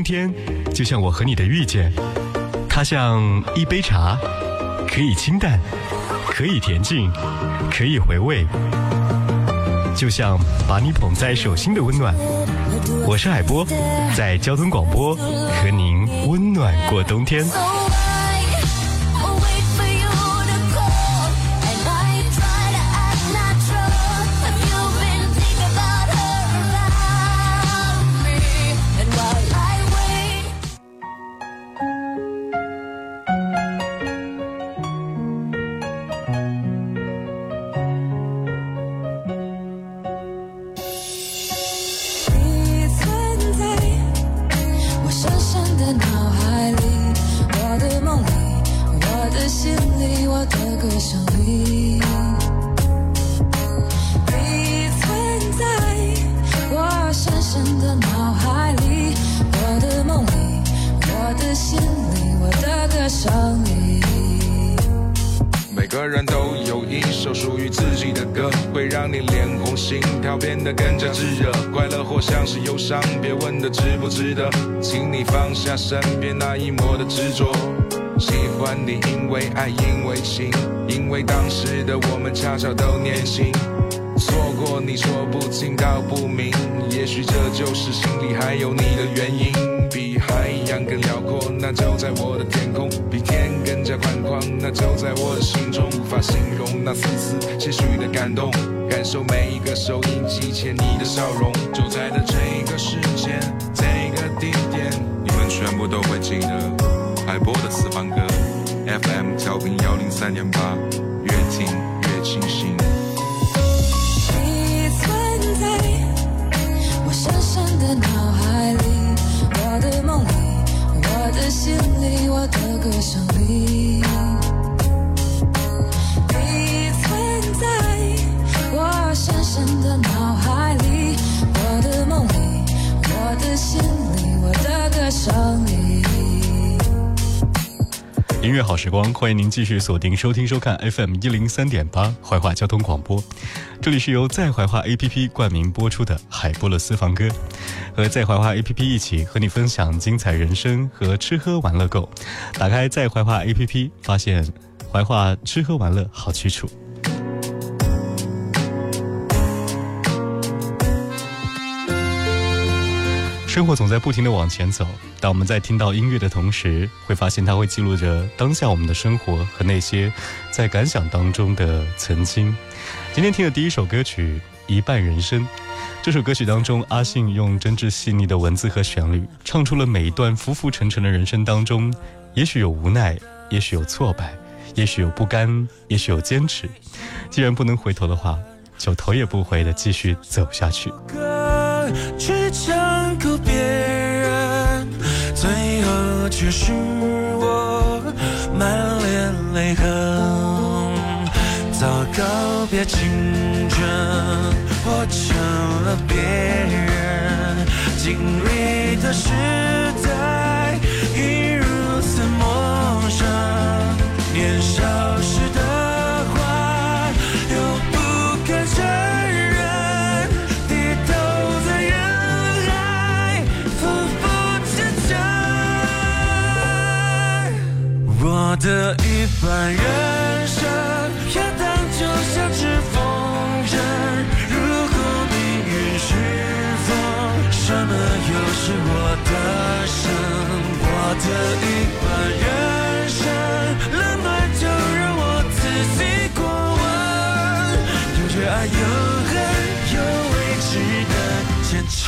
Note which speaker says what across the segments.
Speaker 1: 冬天，就像我和你的遇见，它像一杯茶，可以清淡，可以恬静，可以回味，就像把你捧在手心的温暖。我是海波，在交通广播和您温暖过冬天。
Speaker 2: 下身边那一抹的执着。喜欢你，因为爱，因为情，因为当时的我们恰巧都年轻。错过你说不清道不明，也许这就是心里还有你的原因。比海洋更辽阔，那就在我的天空；比天更加宽广，那就在我的心中。无法形容那丝丝些许的感动。感受每一个收音机前你的笑容，就在的这个时间，都会记得。海波的私房歌，FM 调频幺零三点八，
Speaker 1: 乐好时光，欢迎您继续锁定收听收看 FM 一零三点八怀化交通广播。这里是由在怀化 APP 冠名播出的海波勒私房歌，和在怀化 APP 一起和你分享精彩人生和吃喝玩乐购。打开在怀化 APP，发现怀化吃喝玩乐好去处。生活总在不停的往前走，当我们在听到音乐的同时，会发现它会记录着当下我们的生活和那些在感想当中的曾经。今天听的第一首歌曲《一半人生》，这首歌曲当中，阿信用真挚细腻的文字和旋律，唱出了每一段浮浮沉沉的人生当中，也许有无奈，也许有挫败，也许有不甘，也许有坚持。既然不能回头的话，就头也不回的继续走下去。
Speaker 3: 去强哭却是我满脸泪痕。早告别青春，活成了别人经历的事的一半人生，飘荡就像只风筝。如果命运是风，什么又是我的生？我的一半人生，冷暖就让我自己过问。有热爱，有恨，有未知的前程。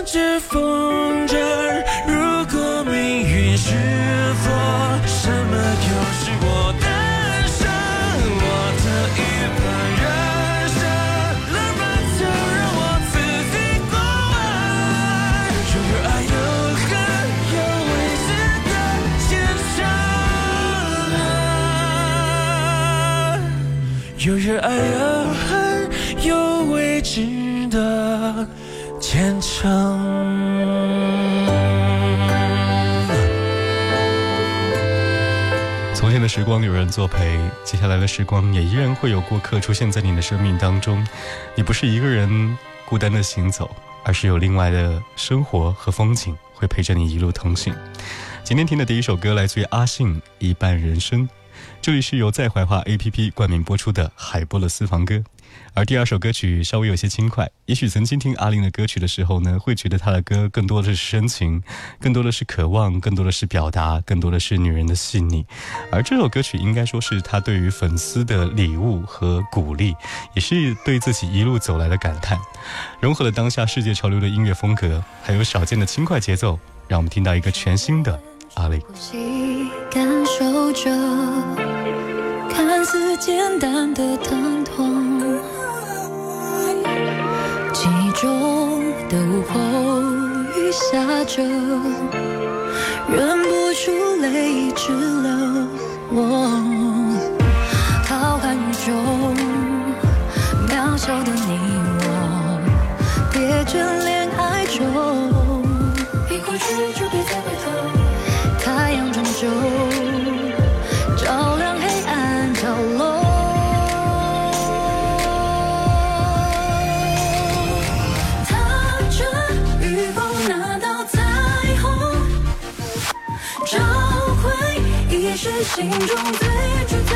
Speaker 3: 就像只风筝。如果命运是风，什么又是我的生？我的一半人生，冷暖就让我自己过问。有爱有恨，有未知的前程。有热爱，
Speaker 1: 从前的时光有人作陪，接下来的时光也依然会有过客出现在你的生命当中。你不是一个人孤单的行走，而是有另外的生活和风景会陪着你一路同行。今天听的第一首歌来自于阿信《一半人生》，这里是由在怀化 APP 冠名播出的海波的私房歌。而第二首歌曲稍微有些轻快，也许曾经听阿令的歌曲的时候呢，会觉得他的歌更多的是深情，更多的是渴望，更多的是表达，更多的是女人的细腻。而这首歌曲应该说是他对于粉丝的礼物和鼓励，也是对自己一路走来的感叹，融合了当下世界潮流的音乐风格，还有少见的轻快节奏，让我们听到一个全新的阿令。
Speaker 4: 呼吸，感受着看似简单的疼痛，中的午后，雨下着，忍不住泪一直流。我浩瀚宇宙，渺小的你我，别眷恋爱中。已过去就别再回头。太阳终究心中最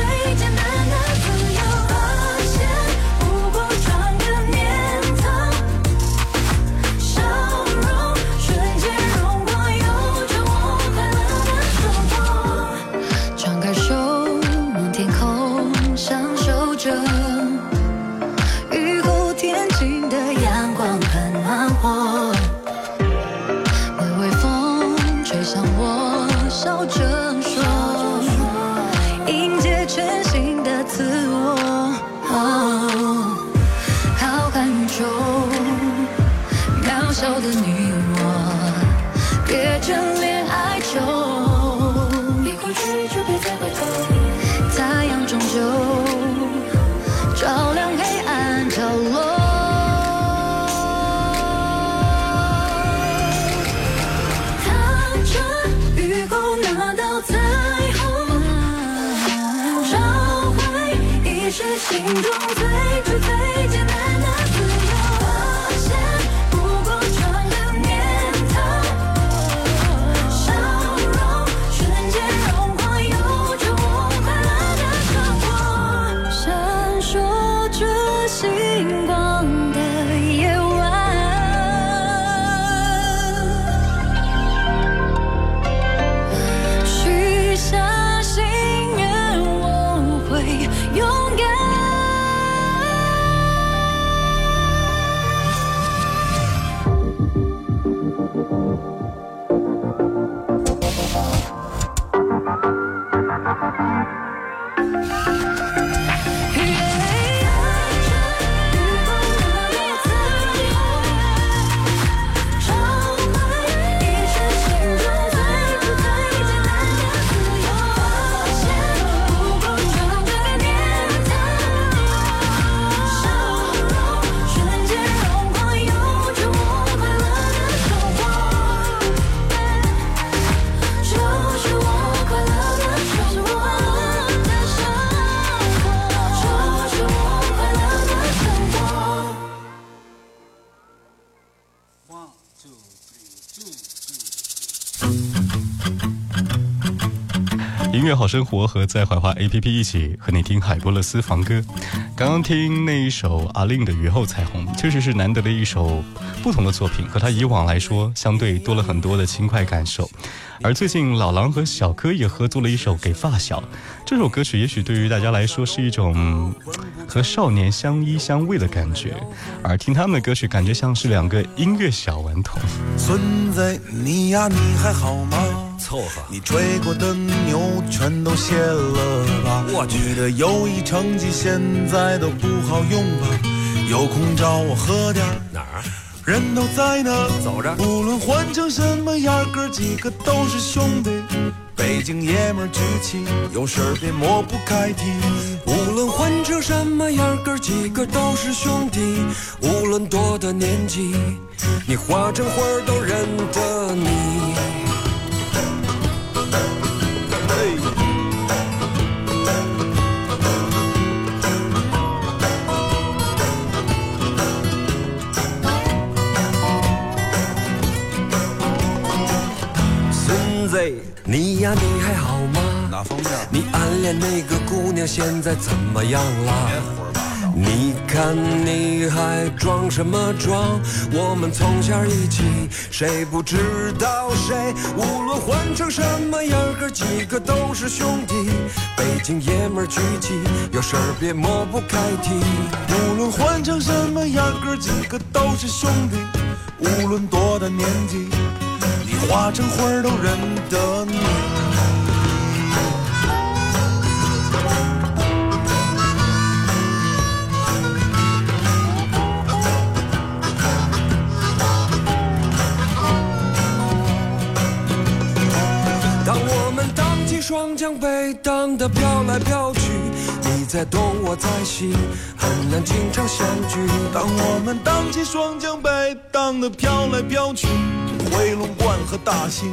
Speaker 4: 的你我，别眷
Speaker 1: 好生活和在怀化 APP 一起和你听海波勒私房歌。刚刚听那一首阿令的《雨后彩虹》，确实是难得的一首不同的作品，和他以往来说相对多了很多的轻快感受。而最近老狼和小柯也合作了一首《给发小》，这首歌曲也许对于大家来说是一种和少年相依相偎的感觉，而听他们的歌曲，感觉像是两个音乐小顽童。
Speaker 5: 存在，你呀，你还好吗？
Speaker 6: 凑合。
Speaker 5: 你追过的牛全都卸了吧？
Speaker 6: 我去
Speaker 5: 你的友谊成绩现在都不好用吧？有空找我喝点儿
Speaker 6: 哪儿？
Speaker 5: 人都在呢，
Speaker 6: 走着
Speaker 5: 无论换成什么样，哥几个都是兄弟。北京爷们儿举起，有事儿别抹不开提。
Speaker 6: 无论换成什么样，哥几个都是兄弟。无论多大年纪，你化成花儿都认得你。你暗恋那个姑娘现在怎么样
Speaker 5: 别
Speaker 6: 了？你看你还装什么装？我们从小一起，谁不知道谁？无论混成什么样，哥几个都是兄弟。北京爷们儿聚集，有事儿别抹不开提。
Speaker 5: 无论换成什么样，哥几个都是兄弟。无论多大年纪，你化成灰都认得你。
Speaker 6: 起双桨，被荡得飘来飘去，你在东，我在西，很难经常相聚。
Speaker 5: 当我们荡起双桨，被荡得飘来飘去，回龙观和大兴，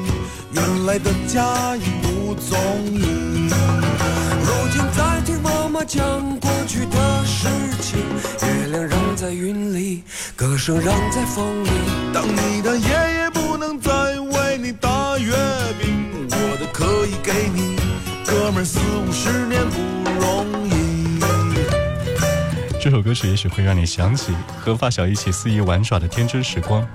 Speaker 5: 原来的家已无踪影。
Speaker 6: 如今在听妈妈讲过去的事情，月亮仍在云里，歌声仍在风里。
Speaker 5: 当你的爷爷给你，哥们儿四五十年不容易。
Speaker 1: 这首歌曲也许会让你想起和发小一起肆意玩耍的天真时光，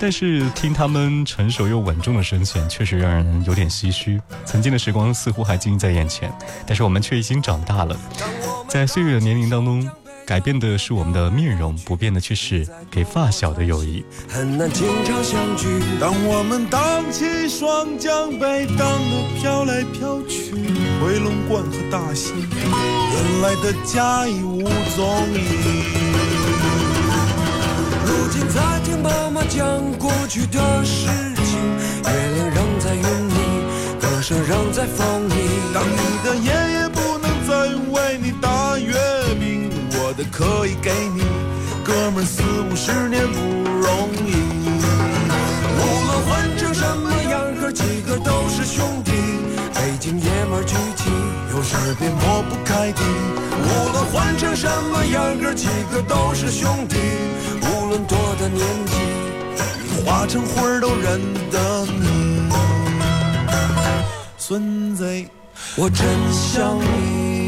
Speaker 1: 但是听他们成熟又稳重的声线，确实让人有点唏嘘。曾经的时光似乎还近在眼前，但是我们却已经长大了。在岁月的年龄当中，改变的是我们的面容，不变的却是给发小的友谊。
Speaker 6: 很难经常相聚。
Speaker 5: 当我们荡起双桨，被荡得飘来飘去，回龙观和大兴，原来的家已无踪影。
Speaker 6: 如今在听妈妈讲过去的事情，月亮仍在云里，歌声仍在风里。
Speaker 5: 当你的爷爷不能再为你打月，我的可以给你，哥们儿四五十年不容易。
Speaker 6: 无论混成什么样，哥几个都是兄弟。北京爷们儿聚集，
Speaker 5: 有事儿别抹不开的，
Speaker 6: 无论混成什么样，哥几个都是兄弟。无论多大年纪，
Speaker 5: 你化成灰儿都认得你。孙子，
Speaker 6: 我真想你。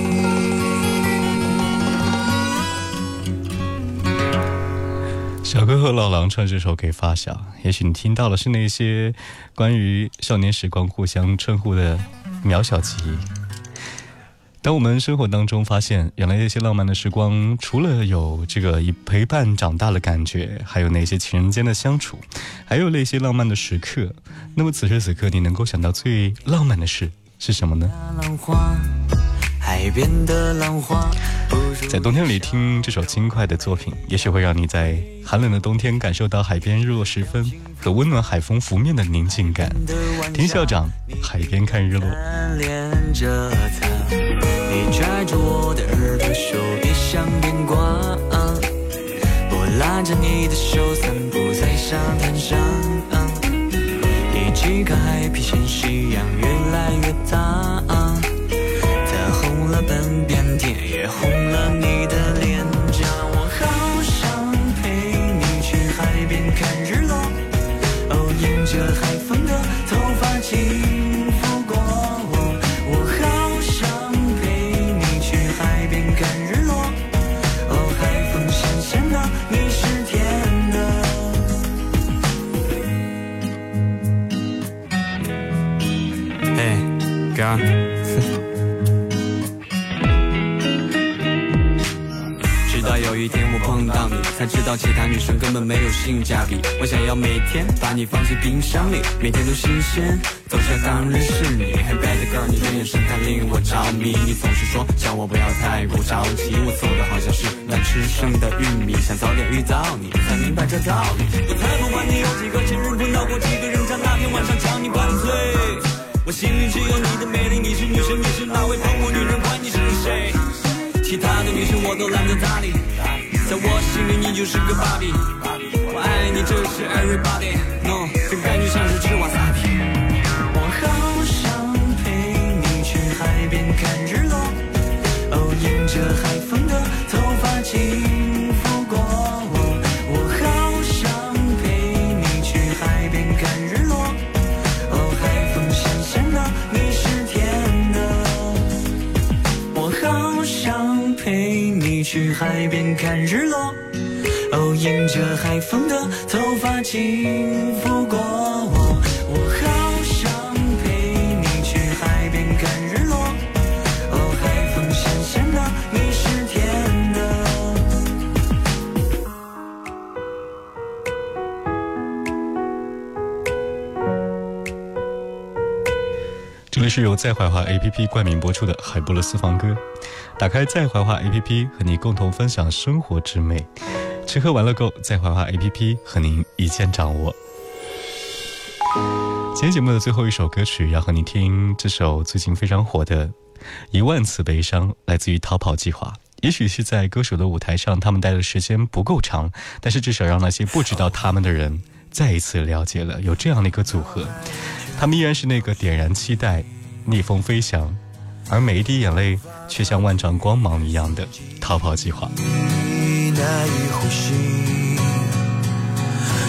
Speaker 1: 小哥和老狼唱这首给发小，也许你听到的是那些关于少年时光互相称呼的渺小记忆。当我们生活当中发现，原来那些浪漫的时光，除了有这个以陪伴长大的感觉，还有那些情人间的相处，还有那些浪漫的时刻。那么此时此刻，你能够想到最浪漫的事是什么呢？在冬天里听这首轻快的作品，也许会让你在寒冷的冬天感受到海边日落时分和温暖海风拂面的宁静感。听校长，海边看日落。
Speaker 7: 你拽着我的耳朵说别想变卦，我拉着你的手散步在沙滩上，一起看海平线夕阳越来越大。半边天也红。性价比。我想要每天把你放进冰箱里，每天都新鲜，走像刚认识你。Hey bad girl，你的眼神太令我着迷。你总是说叫我不要太过着急，我走的好像是难吃剩的玉米，想早点遇到你，才明白这道理。我才不管你有几个情人，碰到过几个人，在那天晚上将你灌醉。我心里只有你的美丽，你是女神，你是那位澎湖女人，管你是谁。其他的女生我都懒得搭理。在我心里，你就是个芭比。你，这是 everybody。No，这感觉像是吃瓦萨比。我好想陪你去海边看日落，哦，迎着海风的头发轻拂过我。我好想陪你去海边看日落，哦，海风咸咸的，你是甜的。我好想陪你去海边看日。迎着海风的头发轻拂过我，我好想陪你去海边看日落。哦，海风咸咸的，你是甜
Speaker 1: 的。这里是由在怀化 APP 冠名播出的海波的私房歌。打开在怀化 APP，和你共同分享生活之美。吃喝玩乐购，在怀化 APP 和您一键掌握。今天节目的最后一首歌曲，要和你听这首最近非常火的《一万次悲伤》，来自于逃跑计划。也许是在歌手的舞台上，他们待的时间不够长，但是至少让那些不知道他们的人再一次了解了有这样的一个组合。他们依然是那个点燃期待、逆风飞翔，而每一滴眼泪却像万丈光芒一样的逃跑计划。
Speaker 7: 难以呼吸。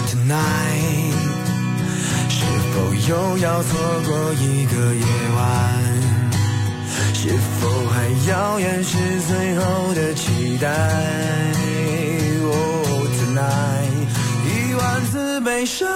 Speaker 7: Tonight，是否又要错过一个夜晚？是否还要掩饰最后的期待？Oh tonight，一万次。悲伤。